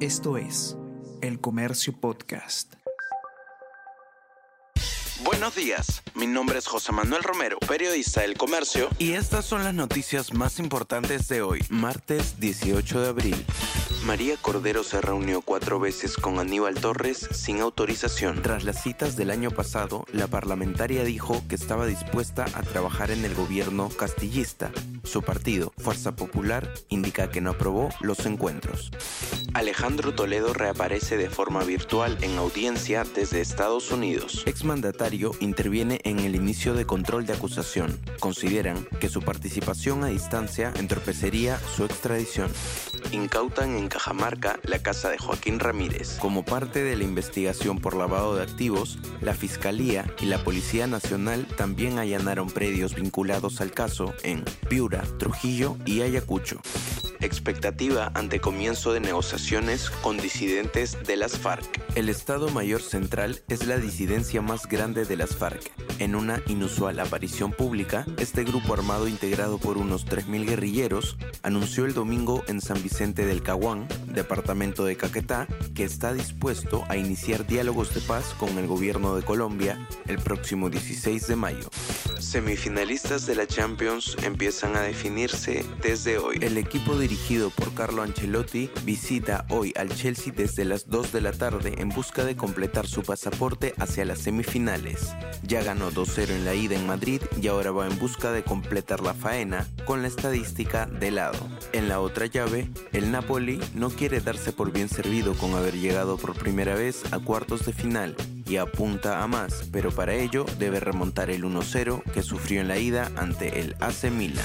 Esto es El Comercio Podcast. Buenos días, mi nombre es José Manuel Romero, periodista del Comercio, y estas son las noticias más importantes de hoy, martes 18 de abril. María Cordero se reunió cuatro veces con Aníbal Torres sin autorización. Tras las citas del año pasado, la parlamentaria dijo que estaba dispuesta a trabajar en el gobierno castillista. Su partido, Fuerza Popular, indica que no aprobó los encuentros. Alejandro Toledo reaparece de forma virtual en audiencia desde Estados Unidos. Exmandatario interviene en el inicio de control de acusación. Consideran que su participación a distancia entorpecería su extradición. Incautan en Cajamarca la casa de Joaquín Ramírez. Como parte de la investigación por lavado de activos, la Fiscalía y la Policía Nacional también allanaron predios vinculados al caso en Piura, Trujillo y Ayacucho expectativa ante comienzo de negociaciones con disidentes de las FARC. El Estado Mayor Central es la disidencia más grande de las FARC. En una inusual aparición pública, este grupo armado integrado por unos 3.000 guerrilleros anunció el domingo en San Vicente del Caguán, departamento de Caquetá, que está dispuesto a iniciar diálogos de paz con el gobierno de Colombia el próximo 16 de mayo. Semifinalistas de la Champions empiezan a definirse desde hoy. El equipo dirigido por Carlo Ancelotti visita hoy al Chelsea desde las 2 de la tarde en busca de completar su pasaporte hacia las semifinales. Ya ganó 2-0 en la ida en Madrid y ahora va en busca de completar la faena con la estadística de lado. En la otra llave, el Napoli no quiere darse por bien servido con haber llegado por primera vez a cuartos de final y apunta a más, pero para ello debe remontar el 1-0 que sufrió en la ida ante el AC Milan.